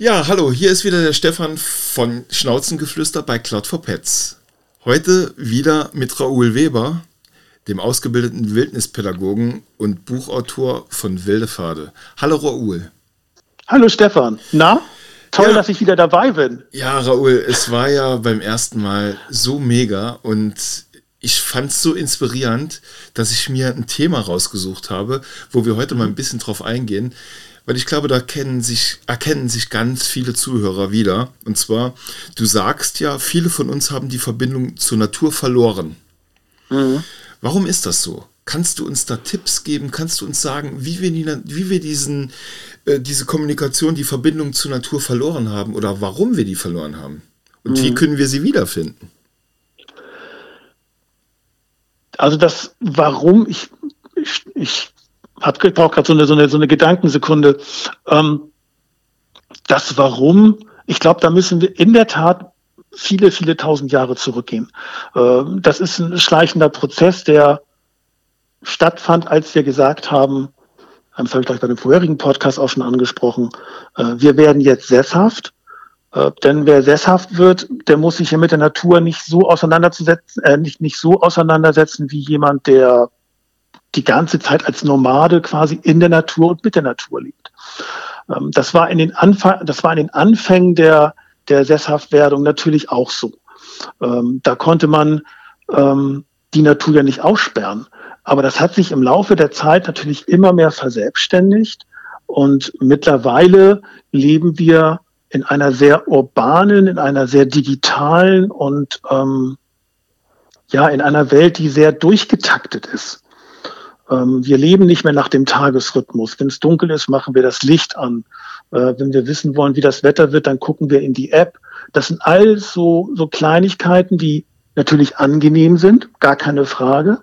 Ja, hallo, hier ist wieder der Stefan von Schnauzengeflüster bei Cloud for Pets. Heute wieder mit Raoul Weber, dem ausgebildeten Wildnispädagogen und Buchautor von Wilde Pfade. Hallo Raoul. Hallo Stefan. Na? Toll, ja. dass ich wieder dabei bin. Ja, Raoul, es war ja beim ersten Mal so mega und ich fand es so inspirierend, dass ich mir ein Thema rausgesucht habe, wo wir heute mal ein bisschen drauf eingehen, weil ich glaube, da kennen sich, erkennen sich ganz viele Zuhörer wieder. Und zwar, du sagst ja, viele von uns haben die Verbindung zur Natur verloren. Mhm. Warum ist das so? Kannst du uns da Tipps geben? Kannst du uns sagen, wie wir, die, wie wir diesen, äh, diese Kommunikation, die Verbindung zur Natur verloren haben oder warum wir die verloren haben? Und mhm. wie können wir sie wiederfinden? Also das Warum, ich, ich, ich habe brauche gerade so eine, so, eine, so eine Gedankensekunde. Ähm, das Warum, ich glaube, da müssen wir in der Tat viele, viele tausend Jahre zurückgehen. Ähm, das ist ein schleichender Prozess, der stattfand, als wir gesagt haben, das habe ich gleich bei dem vorherigen Podcast auch schon angesprochen, äh, wir werden jetzt sesshaft. Äh, denn wer sesshaft wird, der muss sich ja mit der Natur nicht so auseinanderzusetzen, äh, nicht, nicht so auseinandersetzen wie jemand, der die ganze Zeit als Nomade quasi in der Natur und mit der Natur lebt. Ähm, das war in den Anfang, das war in den Anfängen der, der Sesshaftwerdung natürlich auch so. Ähm, da konnte man ähm, die Natur ja nicht aussperren. Aber das hat sich im Laufe der Zeit natürlich immer mehr verselbstständigt. Und mittlerweile leben wir in einer sehr urbanen, in einer sehr digitalen und ähm, ja, in einer Welt, die sehr durchgetaktet ist. Ähm, wir leben nicht mehr nach dem Tagesrhythmus. Wenn es dunkel ist, machen wir das Licht an. Äh, wenn wir wissen wollen, wie das Wetter wird, dann gucken wir in die App. Das sind all so, so Kleinigkeiten, die natürlich angenehm sind, gar keine Frage,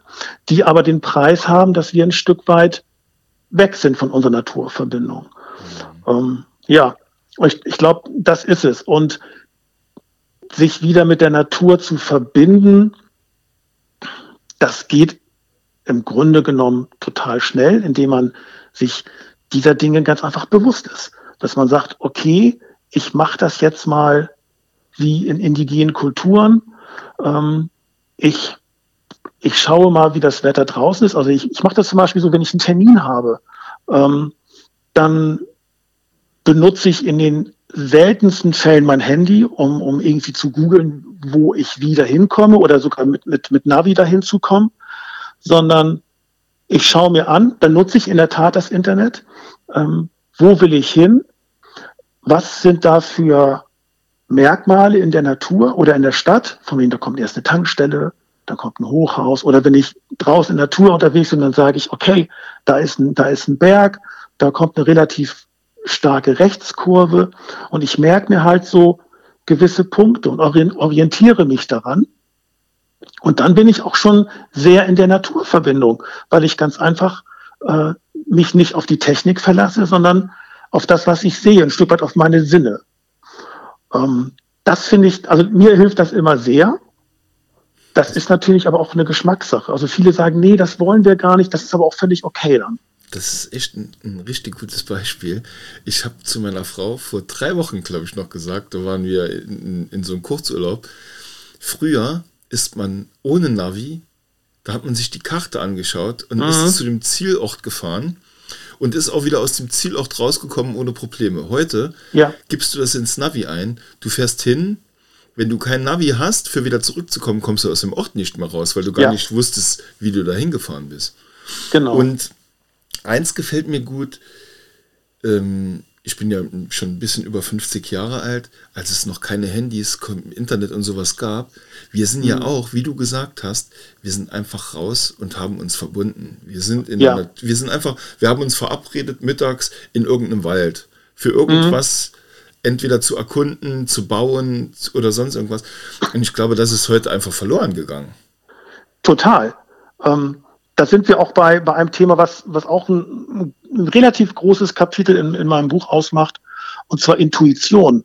die aber den Preis haben, dass wir ein Stück weit weg sind von unserer Naturverbindung. Mhm. Ähm, ja, ich, ich glaube, das ist es. Und sich wieder mit der Natur zu verbinden, das geht im Grunde genommen total schnell, indem man sich dieser Dinge ganz einfach bewusst ist. Dass man sagt, okay, ich mache das jetzt mal wie in indigenen Kulturen. Ähm, ich, ich schaue mal, wie das Wetter draußen ist. Also ich, ich mache das zum Beispiel so, wenn ich einen Termin habe, ähm, dann benutze ich in den seltensten Fällen mein Handy, um, um irgendwie zu googeln, wo ich wieder hinkomme oder sogar mit, mit, mit Navi dahin zu kommen sondern ich schaue mir an, dann nutze ich in der Tat das Internet. Ähm, wo will ich hin? Was sind da für Merkmale in der Natur oder in der Stadt? Von wem da kommt erst eine Tankstelle, dann kommt ein Hochhaus. Oder wenn ich draußen in der Natur unterwegs bin, dann sage ich, okay, da ist ein, da ist ein Berg, da kommt eine relativ starke Rechtskurve und ich merke mir halt so gewisse Punkte und orientiere mich daran. Und dann bin ich auch schon sehr in der Naturverbindung, weil ich ganz einfach äh, mich nicht auf die Technik verlasse, sondern auf das, was ich sehe, ein Stück weit auf meine Sinne. Ähm, das finde ich, also mir hilft das immer sehr. Das ist natürlich aber auch eine Geschmackssache. Also viele sagen, nee, das wollen wir gar nicht, das ist aber auch völlig okay dann. Das ist echt ein, ein richtig gutes Beispiel. Ich habe zu meiner Frau vor drei Wochen, glaube ich, noch gesagt, da waren wir in, in so einem Kurzurlaub. Früher ist man ohne Navi, da hat man sich die Karte angeschaut und mhm. ist zu dem Zielort gefahren und ist auch wieder aus dem Zielort rausgekommen ohne Probleme. Heute ja. gibst du das ins Navi ein, du fährst hin, wenn du kein Navi hast, für wieder zurückzukommen, kommst du aus dem Ort nicht mehr raus, weil du gar ja. nicht wusstest, wie du da hingefahren bist. Genau. Und eins gefällt mir gut, ähm, ich bin ja schon ein bisschen über 50 Jahre alt, als es noch keine Handys, Internet und sowas gab. Wir sind mhm. ja auch, wie du gesagt hast, wir sind einfach raus und haben uns verbunden. Wir sind in ja. einer, wir sind einfach, wir haben uns verabredet mittags in irgendeinem Wald für irgendwas mhm. entweder zu erkunden, zu bauen oder sonst irgendwas. Und ich glaube, das ist heute einfach verloren gegangen. Total. Ähm, da sind wir auch bei, bei einem Thema, was, was auch ein, ein relativ großes Kapitel in, in meinem Buch ausmacht, und zwar Intuition.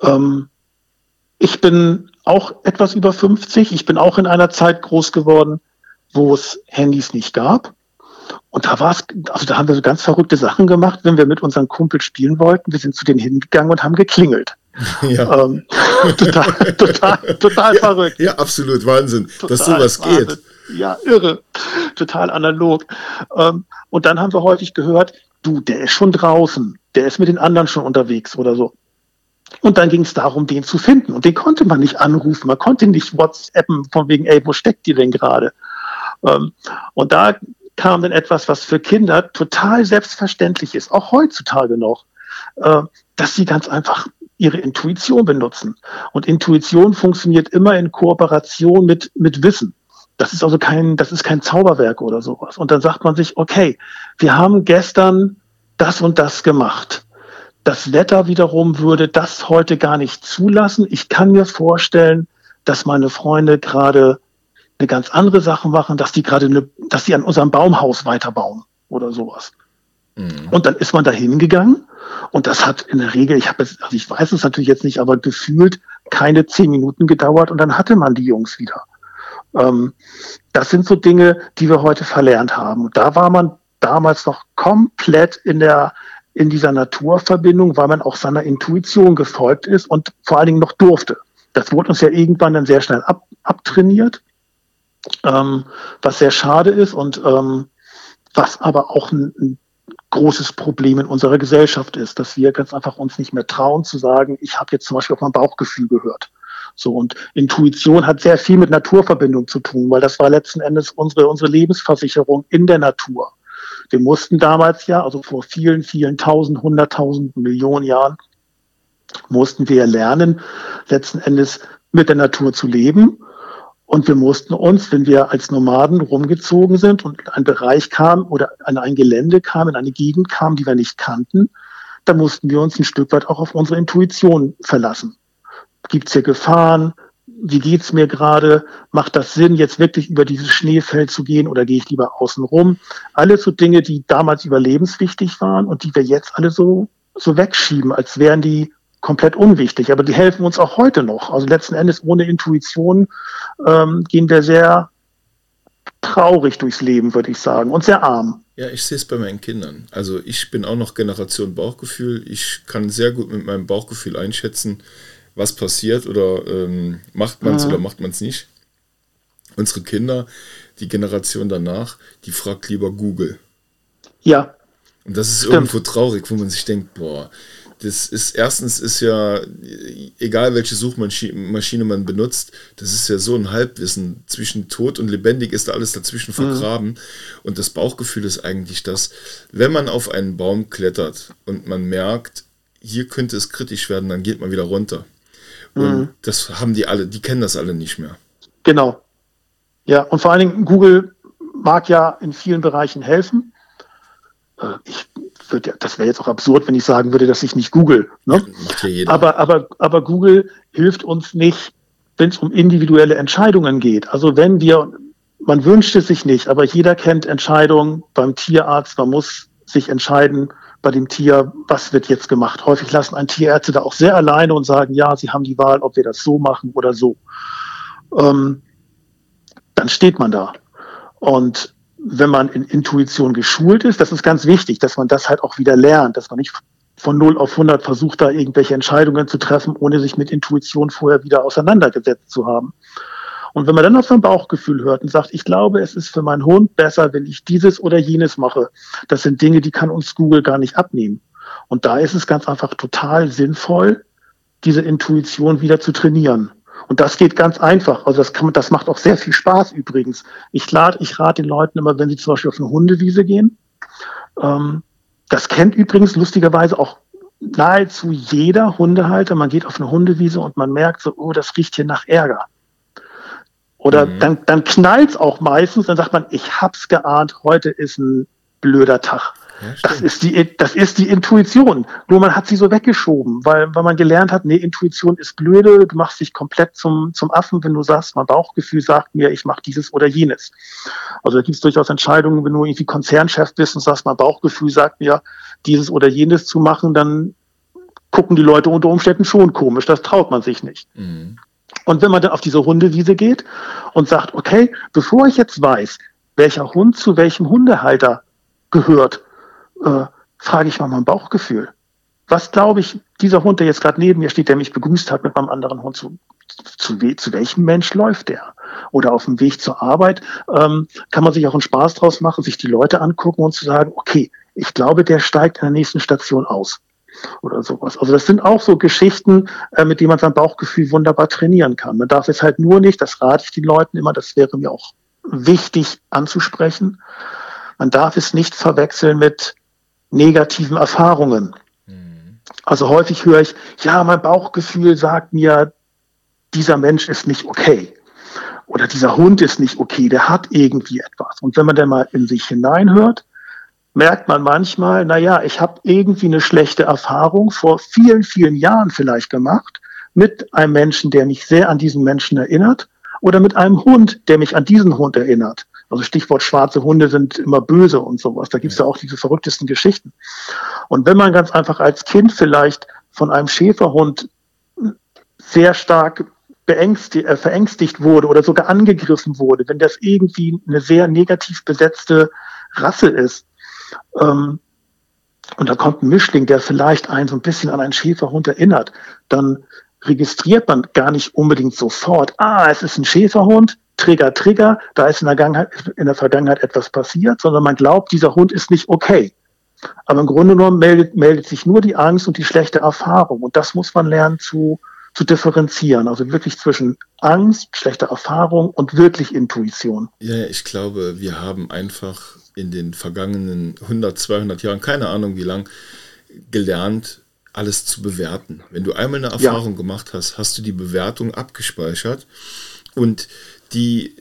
Ähm, ich bin auch etwas über 50. Ich bin auch in einer Zeit groß geworden, wo es Handys nicht gab. und da war es, also da haben wir so ganz verrückte Sachen gemacht, wenn wir mit unseren Kumpels spielen wollten. Wir sind zu denen hingegangen und haben geklingelt. Ja. Ähm, total, total, total ja, verrückt. Ja, absolut Wahnsinn, total dass sowas Wahnsinn. geht. Ja, irre. Total analog. Ähm, und dann haben wir häufig gehört, du, der ist schon draußen, der ist mit den anderen schon unterwegs oder so. Und dann ging es darum, den zu finden. Und den konnte man nicht anrufen, man konnte nicht WhatsAppen von wegen, ey, wo steckt die denn gerade? Ähm, und da kam dann etwas, was für Kinder total selbstverständlich ist, auch heutzutage noch, äh, dass sie ganz einfach ihre Intuition benutzen. Und Intuition funktioniert immer in Kooperation mit, mit Wissen. Das ist also kein, das ist kein Zauberwerk oder sowas. Und dann sagt man sich, okay, wir haben gestern das und das gemacht. Das Wetter wiederum würde das heute gar nicht zulassen. Ich kann mir vorstellen, dass meine Freunde gerade eine ganz andere Sache machen, dass die gerade eine, dass die an unserem Baumhaus weiterbauen oder sowas. Mhm. Und dann ist man da hingegangen und das hat in der Regel, ich habe jetzt, also ich weiß es natürlich jetzt nicht, aber gefühlt keine zehn Minuten gedauert und dann hatte man die Jungs wieder. Ähm, das sind so Dinge, die wir heute verlernt haben. Da war man damals noch komplett in der in dieser Naturverbindung, weil man auch seiner Intuition gefolgt ist und vor allen Dingen noch durfte. Das wurde uns ja irgendwann dann sehr schnell ab, abtrainiert, ähm, was sehr schade ist und ähm, was aber auch ein, ein großes Problem in unserer Gesellschaft ist, dass wir ganz einfach uns nicht mehr trauen zu sagen, ich habe jetzt zum Beispiel auf mein Bauchgefühl gehört. So, und Intuition hat sehr viel mit Naturverbindung zu tun, weil das war letzten Endes unsere, unsere Lebensversicherung in der Natur. Wir mussten damals ja, also vor vielen, vielen tausend, hunderttausend Millionen Jahren, mussten wir lernen, letzten Endes mit der Natur zu leben. Und wir mussten uns, wenn wir als Nomaden rumgezogen sind und ein Bereich kam oder an ein Gelände kam, in eine Gegend kam, die wir nicht kannten, da mussten wir uns ein Stück weit auch auf unsere Intuition verlassen. Gibt es hier Gefahren? Wie geht's mir gerade? Macht das Sinn, jetzt wirklich über dieses Schneefeld zu gehen oder gehe ich lieber außen rum? Alles so Dinge, die damals überlebenswichtig waren und die wir jetzt alle so, so wegschieben, als wären die komplett unwichtig. Aber die helfen uns auch heute noch. Also letzten Endes ohne Intuition ähm, gehen wir sehr traurig durchs Leben, würde ich sagen, und sehr arm. Ja, ich sehe es bei meinen Kindern. Also ich bin auch noch Generation Bauchgefühl. Ich kann sehr gut mit meinem Bauchgefühl einschätzen, was passiert oder ähm, macht man es mhm. oder macht man es nicht. Unsere Kinder, die Generation danach, die fragt lieber Google. Ja. Und das ist Stimmt. irgendwo traurig, wo man sich denkt, boah, das ist erstens ist ja, egal welche Suchmaschine man benutzt, das ist ja so ein Halbwissen. Zwischen tot und lebendig ist da alles dazwischen mhm. vergraben. Mhm. Und das Bauchgefühl ist eigentlich das, wenn man auf einen Baum klettert und man merkt, hier könnte es kritisch werden, dann geht man wieder runter. Und mhm. das haben die alle, die kennen das alle nicht mehr. Genau. Ja, und vor allen Dingen, Google mag ja in vielen Bereichen helfen. Äh, ich würde, das wäre jetzt auch absurd, wenn ich sagen würde, dass ich nicht Google. Ne? Aber, aber, aber Google hilft uns nicht, wenn es um individuelle Entscheidungen geht. Also wenn wir, man wünscht es sich nicht, aber jeder kennt Entscheidungen beim Tierarzt, man muss sich entscheiden, bei dem Tier, was wird jetzt gemacht. Häufig lassen ein Tierärzte da auch sehr alleine und sagen, ja, sie haben die Wahl, ob wir das so machen oder so. Ähm, dann steht man da. Und wenn man in Intuition geschult ist, das ist ganz wichtig, dass man das halt auch wieder lernt, dass man nicht von 0 auf 100 versucht, da irgendwelche Entscheidungen zu treffen, ohne sich mit Intuition vorher wieder auseinandergesetzt zu haben. Und wenn man dann auf sein Bauchgefühl hört und sagt, ich glaube, es ist für meinen Hund besser, wenn ich dieses oder jenes mache, das sind Dinge, die kann uns Google gar nicht abnehmen. Und da ist es ganz einfach total sinnvoll, diese Intuition wieder zu trainieren. Und das geht ganz einfach. Also das kann das macht auch sehr viel Spaß übrigens. Ich lade, ich rate den Leuten immer, wenn sie zum Beispiel auf eine Hundewiese gehen. Ähm, das kennt übrigens lustigerweise auch nahezu jeder Hundehalter. Man geht auf eine Hundewiese und man merkt so, oh, das riecht hier nach Ärger. Oder mhm. dann, dann knallt es auch meistens, dann sagt man, ich hab's geahnt, heute ist ein blöder Tag. Ja, das, ist die, das ist die Intuition. Nur man hat sie so weggeschoben, weil, weil man gelernt hat, nee, Intuition ist blöde, du machst dich komplett zum, zum Affen, wenn du sagst, mein Bauchgefühl sagt mir, ich mache dieses oder jenes. Also da gibt es durchaus Entscheidungen, wenn du irgendwie Konzernchef bist und sagst, mein Bauchgefühl sagt mir, dieses oder jenes zu machen, dann gucken die Leute unter Umständen schon komisch, das traut man sich nicht. Mhm. Und wenn man dann auf diese Hundewiese geht und sagt, okay, bevor ich jetzt weiß, welcher Hund zu welchem Hundehalter gehört, äh, frage ich mal mein Bauchgefühl. Was glaube ich, dieser Hund, der jetzt gerade neben mir steht, der mich begrüßt hat mit meinem anderen Hund, zu, zu, zu welchem Mensch läuft der? Oder auf dem Weg zur Arbeit ähm, kann man sich auch einen Spaß draus machen, sich die Leute angucken und zu sagen, okay, ich glaube, der steigt in der nächsten Station aus oder sowas. Also das sind auch so Geschichten, äh, mit denen man sein Bauchgefühl wunderbar trainieren kann. Man darf es halt nur nicht, das rate ich den Leuten immer, das wäre mir auch wichtig anzusprechen, man darf es nicht verwechseln mit negativen Erfahrungen. Mhm. Also häufig höre ich, ja, mein Bauchgefühl sagt mir, dieser Mensch ist nicht okay. Oder dieser Hund ist nicht okay, der hat irgendwie etwas. Und wenn man dann mal in sich hineinhört, merkt man manchmal, naja, ich habe irgendwie eine schlechte Erfahrung vor vielen, vielen Jahren vielleicht gemacht mit einem Menschen, der mich sehr an diesen Menschen erinnert oder mit einem Hund, der mich an diesen Hund erinnert. Also Stichwort schwarze Hunde sind immer böse und sowas. Da gibt es ja auch diese verrücktesten Geschichten. Und wenn man ganz einfach als Kind vielleicht von einem Schäferhund sehr stark äh, verängstigt wurde oder sogar angegriffen wurde, wenn das irgendwie eine sehr negativ besetzte Rasse ist, ähm, und da kommt ein Mischling, der vielleicht einen so ein bisschen an einen Schäferhund erinnert, dann registriert man gar nicht unbedingt sofort, ah, es ist ein Schäferhund, Trigger, Trigger, da ist in der, in der Vergangenheit etwas passiert, sondern man glaubt, dieser Hund ist nicht okay. Aber im Grunde genommen meldet, meldet sich nur die Angst und die schlechte Erfahrung. Und das muss man lernen zu, zu differenzieren. Also wirklich zwischen Angst, schlechter Erfahrung und wirklich Intuition. Ja, ich glaube, wir haben einfach in den vergangenen 100, 200 Jahren, keine Ahnung wie lang, gelernt, alles zu bewerten. Wenn du einmal eine Erfahrung ja. gemacht hast, hast du die Bewertung abgespeichert und die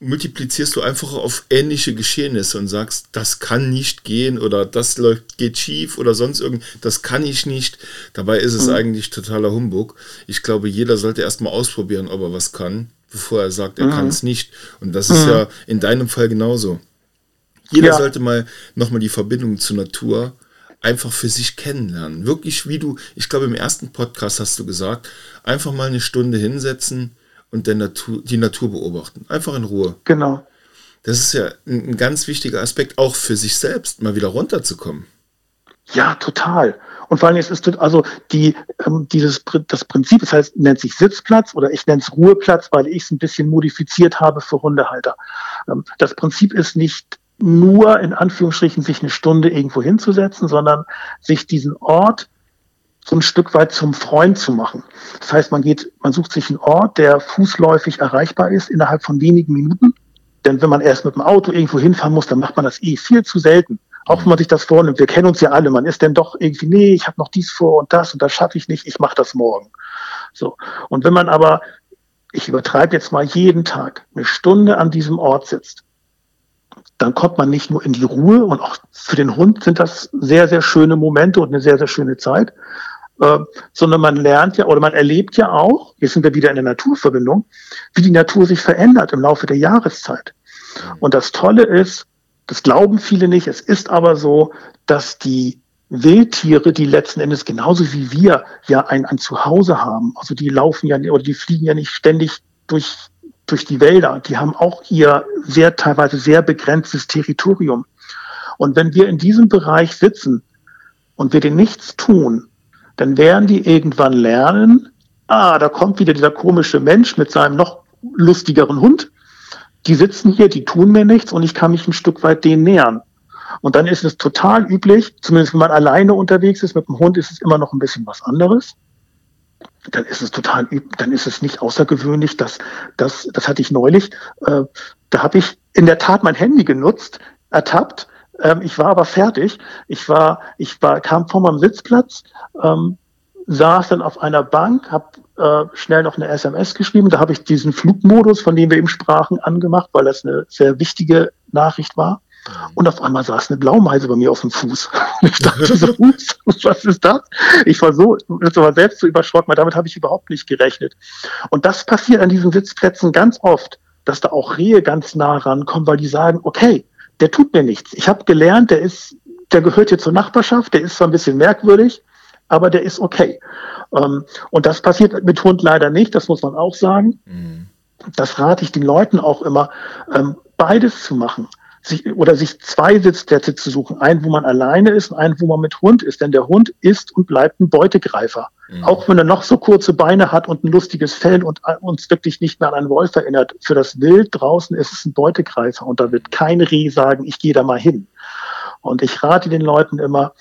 multiplizierst du einfach auf ähnliche Geschehnisse und sagst, das kann nicht gehen oder das läuft, geht schief oder sonst irgend, das kann ich nicht. Dabei ist es mhm. eigentlich totaler Humbug. Ich glaube, jeder sollte erstmal ausprobieren, ob er was kann, bevor er sagt, er mhm. kann es nicht. Und das ist mhm. ja in deinem Fall genauso. Jeder ja. sollte mal nochmal die Verbindung zur Natur einfach für sich kennenlernen. Wirklich, wie du, ich glaube, im ersten Podcast hast du gesagt, einfach mal eine Stunde hinsetzen und der Natur, die Natur beobachten. Einfach in Ruhe. Genau. Das ist ja ein, ein ganz wichtiger Aspekt, auch für sich selbst, mal wieder runterzukommen. Ja, total. Und vor allem es ist also die ähm, dieses das Prinzip, das heißt nennt sich Sitzplatz oder ich nenne es Ruheplatz, weil ich es ein bisschen modifiziert habe für Hundehalter. Ähm, das Prinzip ist nicht nur in Anführungsstrichen sich eine Stunde irgendwo hinzusetzen, sondern sich diesen Ort so ein Stück weit zum Freund zu machen. Das heißt, man geht, man sucht sich einen Ort, der fußläufig erreichbar ist innerhalb von wenigen Minuten. Denn wenn man erst mit dem Auto irgendwo hinfahren muss, dann macht man das eh viel zu selten. Auch wenn man sich das vornimmt. Wir kennen uns ja alle. Man ist denn doch irgendwie, nee, ich habe noch dies vor und das und das schaffe ich nicht. Ich mache das morgen. So. Und wenn man aber, ich übertreibe jetzt mal jeden Tag eine Stunde an diesem Ort sitzt, dann kommt man nicht nur in die Ruhe und auch für den Hund sind das sehr, sehr schöne Momente und eine sehr, sehr schöne Zeit, äh, sondern man lernt ja oder man erlebt ja auch, jetzt sind wir wieder in der Naturverbindung, wie die Natur sich verändert im Laufe der Jahreszeit. Und das Tolle ist, das glauben viele nicht, es ist aber so, dass die Wildtiere, die letzten Endes genauso wie wir ja ein, ein Zuhause haben, also die laufen ja oder die fliegen ja nicht ständig durch durch die Wälder. Die haben auch ihr sehr teilweise sehr begrenztes Territorium. Und wenn wir in diesem Bereich sitzen und wir den nichts tun, dann werden die irgendwann lernen, ah, da kommt wieder dieser komische Mensch mit seinem noch lustigeren Hund. Die sitzen hier, die tun mir nichts und ich kann mich ein Stück weit denen nähern. Und dann ist es total üblich, zumindest wenn man alleine unterwegs ist, mit dem Hund ist es immer noch ein bisschen was anderes dann ist es total, dann ist es nicht außergewöhnlich, dass das, das hatte ich neulich, äh, da habe ich in der Tat mein Handy genutzt, ertappt. Ähm, ich war aber fertig. Ich war, ich war, kam vor meinem Sitzplatz, ähm, saß dann auf einer Bank, habe äh, schnell noch eine SMS geschrieben. Da habe ich diesen Flugmodus, von dem wir eben sprachen, angemacht, weil das eine sehr wichtige Nachricht war. Und auf einmal saß eine Blaumeise bei mir auf dem Fuß. Ich dachte so, was ist das? Ich war so, das war selbst so überschrocken, weil damit habe ich überhaupt nicht gerechnet. Und das passiert an diesen Sitzplätzen ganz oft, dass da auch Rehe ganz nah rankommen, weil die sagen, okay, der tut mir nichts. Ich habe gelernt, der ist, der gehört hier zur Nachbarschaft, der ist zwar ein bisschen merkwürdig, aber der ist okay. Ähm, und das passiert mit Hund leider nicht, das muss man auch sagen. Mhm. Das rate ich den Leuten auch immer. Ähm, beides zu machen, sich, oder sich zwei Sitzplätze zu suchen, einen, wo man alleine ist und einen, wo man mit Hund ist, denn der Hund ist und bleibt ein Beutegreifer. Mhm. Auch wenn er noch so kurze Beine hat und ein lustiges Fell und uns wirklich nicht mehr an einen Wolf erinnert, für das Wild draußen ist es ein Beutegreifer und da wird kein Reh sagen, ich gehe da mal hin. Und ich rate den Leuten immer,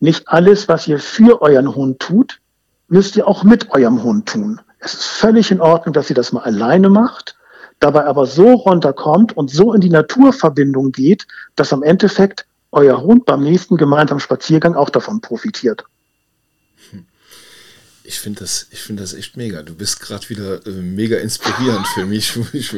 nicht alles, was ihr für euren Hund tut, müsst ihr auch mit eurem Hund tun. Es ist völlig in Ordnung, dass ihr das mal alleine macht, dabei aber so runterkommt und so in die Naturverbindung geht, dass am Endeffekt euer Hund beim nächsten gemeinsamen Spaziergang auch davon profitiert. Ich finde das, ich das echt mega. Du bist gerade wieder äh, mega inspirierend für mich. Ich,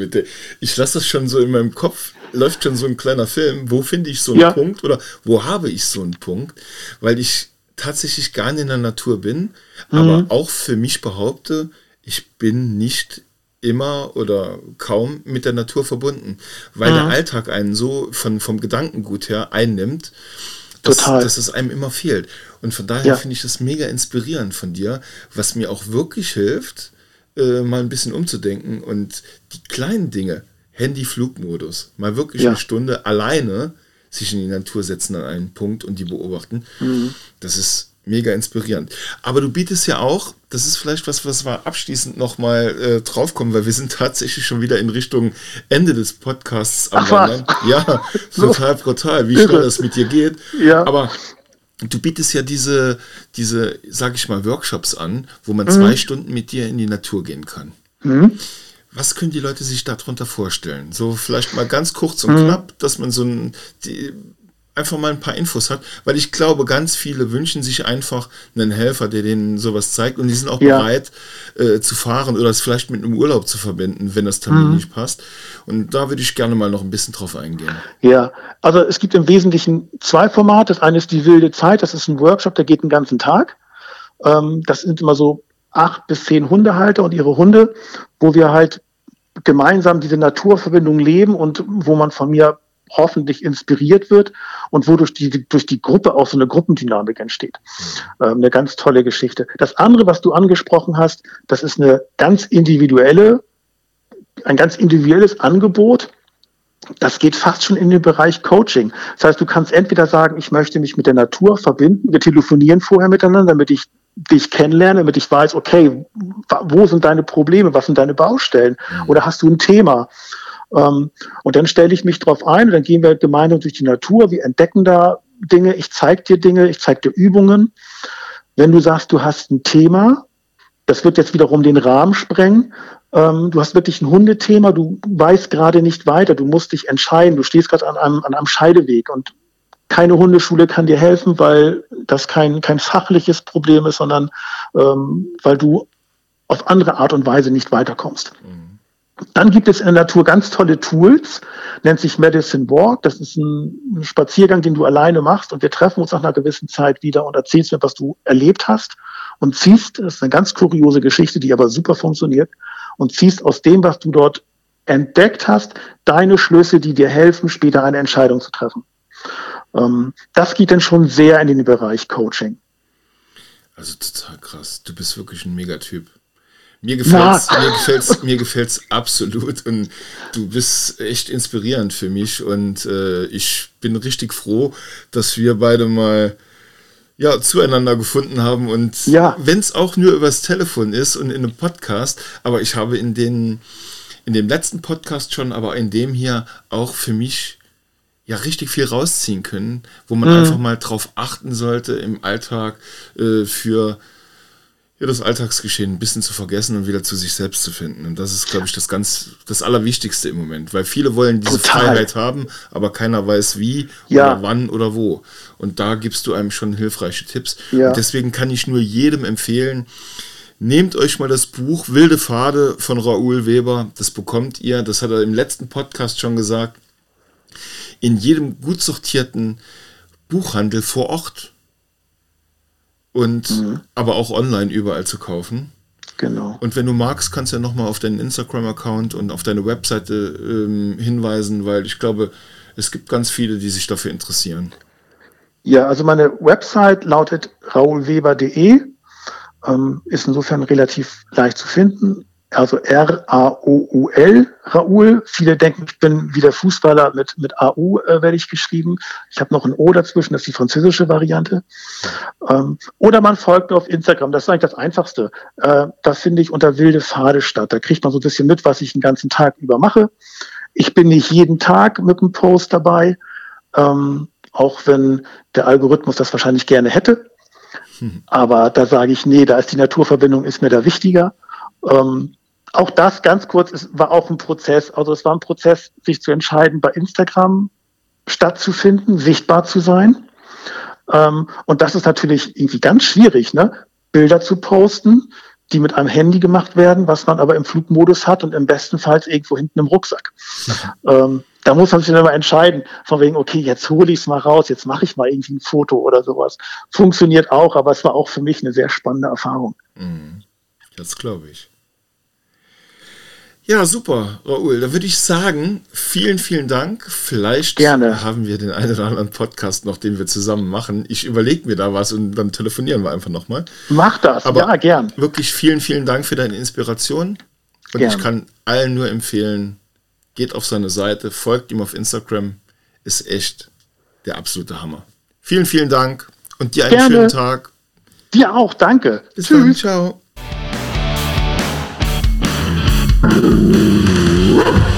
ich lasse das schon so in meinem Kopf, läuft schon so ein kleiner Film. Wo finde ich so einen ja. Punkt oder wo habe ich so einen Punkt? Weil ich tatsächlich gar nicht in der Natur bin, mhm. aber auch für mich behaupte, ich bin nicht immer oder kaum mit der Natur verbunden, weil mhm. der Alltag einen so von, vom Gedankengut her einnimmt, dass, Total. dass es einem immer fehlt. Und von daher ja. finde ich das mega inspirierend von dir, was mir auch wirklich hilft, äh, mal ein bisschen umzudenken und die kleinen Dinge, Handy-Flugmodus, mal wirklich ja. eine Stunde alleine sich in die Natur setzen an einen Punkt und die beobachten. Mhm. Das ist mega inspirierend. Aber du bietest ja auch, das ist vielleicht was, was wir abschließend nochmal äh, draufkommen, weil wir sind tatsächlich schon wieder in Richtung Ende des Podcasts am Wandern. Ja, total brutal, wie schnell das mit dir geht. Ja. Aber du bietest ja diese, diese, sag ich mal, Workshops an, wo man mhm. zwei Stunden mit dir in die Natur gehen kann. Mhm. Was können die Leute sich darunter vorstellen? So vielleicht mal ganz kurz und mhm. knapp, dass man so ein, die, einfach mal ein paar Infos hat, weil ich glaube, ganz viele wünschen sich einfach einen Helfer, der denen sowas zeigt und die sind auch ja. bereit äh, zu fahren oder es vielleicht mit einem Urlaub zu verbinden, wenn das Termin mhm. nicht passt. Und da würde ich gerne mal noch ein bisschen drauf eingehen. Ja, also es gibt im Wesentlichen zwei Formate. Das eine ist die wilde Zeit, das ist ein Workshop, der geht den ganzen Tag. Ähm, das sind immer so acht bis zehn Hundehalter und ihre Hunde, wo wir halt gemeinsam diese Naturverbindung leben und wo man von mir hoffentlich inspiriert wird und wodurch die, durch die Gruppe auch so eine Gruppendynamik entsteht. Mhm. Ähm, eine ganz tolle Geschichte. Das andere, was du angesprochen hast, das ist eine ganz individuelle, ein ganz individuelles Angebot. Das geht fast schon in den Bereich Coaching. Das heißt, du kannst entweder sagen, ich möchte mich mit der Natur verbinden. Wir telefonieren vorher miteinander, damit ich dich kennenlerne, damit ich weiß, okay, wo sind deine Probleme, was sind deine Baustellen? Mhm. Oder hast du ein Thema? Ähm, und dann stelle ich mich darauf ein dann gehen wir gemeinsam durch die Natur, wir entdecken da Dinge, ich zeige dir Dinge, ich zeige dir Übungen. Wenn du sagst, du hast ein Thema, das wird jetzt wiederum den Rahmen sprengen. Ähm, du hast wirklich ein Hundethema, du weißt gerade nicht weiter, du musst dich entscheiden, du stehst gerade an einem, an einem Scheideweg und keine Hundeschule kann dir helfen, weil das kein, kein fachliches Problem ist, sondern ähm, weil du auf andere Art und Weise nicht weiterkommst. Mhm. Dann gibt es in der Natur ganz tolle Tools, nennt sich Medicine Walk. Das ist ein Spaziergang, den du alleine machst und wir treffen uns nach einer gewissen Zeit wieder und erzählst mir, was du erlebt hast und ziehst, das ist eine ganz kuriose Geschichte, die aber super funktioniert, und ziehst aus dem, was du dort entdeckt hast, deine Schlüsse, die dir helfen, später eine Entscheidung zu treffen. Ähm, das geht dann schon sehr in den Bereich Coaching. Also total krass. Du bist wirklich ein Megatyp. Mir gefällt's, mir gefällt's, mir gefällt's absolut und du bist echt inspirierend für mich und äh, ich bin richtig froh, dass wir beide mal ja, zueinander gefunden haben und ja. wenn es auch nur übers Telefon ist und in einem Podcast, aber ich habe in den in dem letzten Podcast schon, aber in dem hier auch für mich ja richtig viel rausziehen können, wo man mhm. einfach mal drauf achten sollte im Alltag äh, für ja, das Alltagsgeschehen ein bisschen zu vergessen und wieder zu sich selbst zu finden. Und das ist, glaube ich, das ganz, das Allerwichtigste im Moment, weil viele wollen diese Total. Freiheit haben, aber keiner weiß wie ja. oder wann oder wo. Und da gibst du einem schon hilfreiche Tipps. Ja. Und deswegen kann ich nur jedem empfehlen, Nehmt euch mal das Buch Wilde Pfade von Raoul Weber. Das bekommt ihr, das hat er im letzten Podcast schon gesagt, in jedem gut sortierten Buchhandel vor Ort und mhm. aber auch online überall zu kaufen. Genau. Und wenn du magst, kannst du ja nochmal auf deinen Instagram-Account und auf deine Webseite ähm, hinweisen, weil ich glaube, es gibt ganz viele, die sich dafür interessieren. Ja, also meine Website lautet raulweber.de, ähm, ist insofern relativ leicht zu finden. Also R-A-O-U-L, Raoul. Viele denken, ich bin wie der Fußballer mit, mit A-U äh, werde ich geschrieben. Ich habe noch ein O dazwischen, das ist die französische Variante. Ähm, oder man folgt mir auf Instagram, das ist eigentlich das Einfachste. Äh, das finde ich unter wilde Pfade statt. Da kriegt man so ein bisschen mit, was ich den ganzen Tag über mache. Ich bin nicht jeden Tag mit einem Post dabei, ähm, auch wenn der Algorithmus das wahrscheinlich gerne hätte. Hm. Aber da sage ich, nee, da ist die Naturverbindung, ist mir da wichtiger. Ähm, auch das ganz kurz, es war auch ein Prozess. Also es war ein Prozess, sich zu entscheiden, bei Instagram stattzufinden, sichtbar zu sein. Ähm, und das ist natürlich irgendwie ganz schwierig, ne? Bilder zu posten, die mit einem Handy gemacht werden, was man aber im Flugmodus hat und im besten Fall irgendwo hinten im Rucksack. ähm, da muss man sich dann immer entscheiden, von wegen, okay, jetzt hole ich es mal raus, jetzt mache ich mal irgendwie ein Foto oder sowas. Funktioniert auch, aber es war auch für mich eine sehr spannende Erfahrung. Mhm. Das glaube ich. Ja, super, Raoul. Da würde ich sagen, vielen, vielen Dank. Vielleicht Gerne. haben wir den einen oder anderen Podcast noch, den wir zusammen machen. Ich überlege mir da was und dann telefonieren wir einfach nochmal. Mach das, Aber ja, gern. Wirklich vielen, vielen Dank für deine Inspiration. Und gern. ich kann allen nur empfehlen, geht auf seine Seite, folgt ihm auf Instagram. Ist echt der absolute Hammer. Vielen, vielen Dank und dir einen Gerne. schönen Tag. Dir auch, danke. Bis Tschüss. Dann, ciao. Rawr!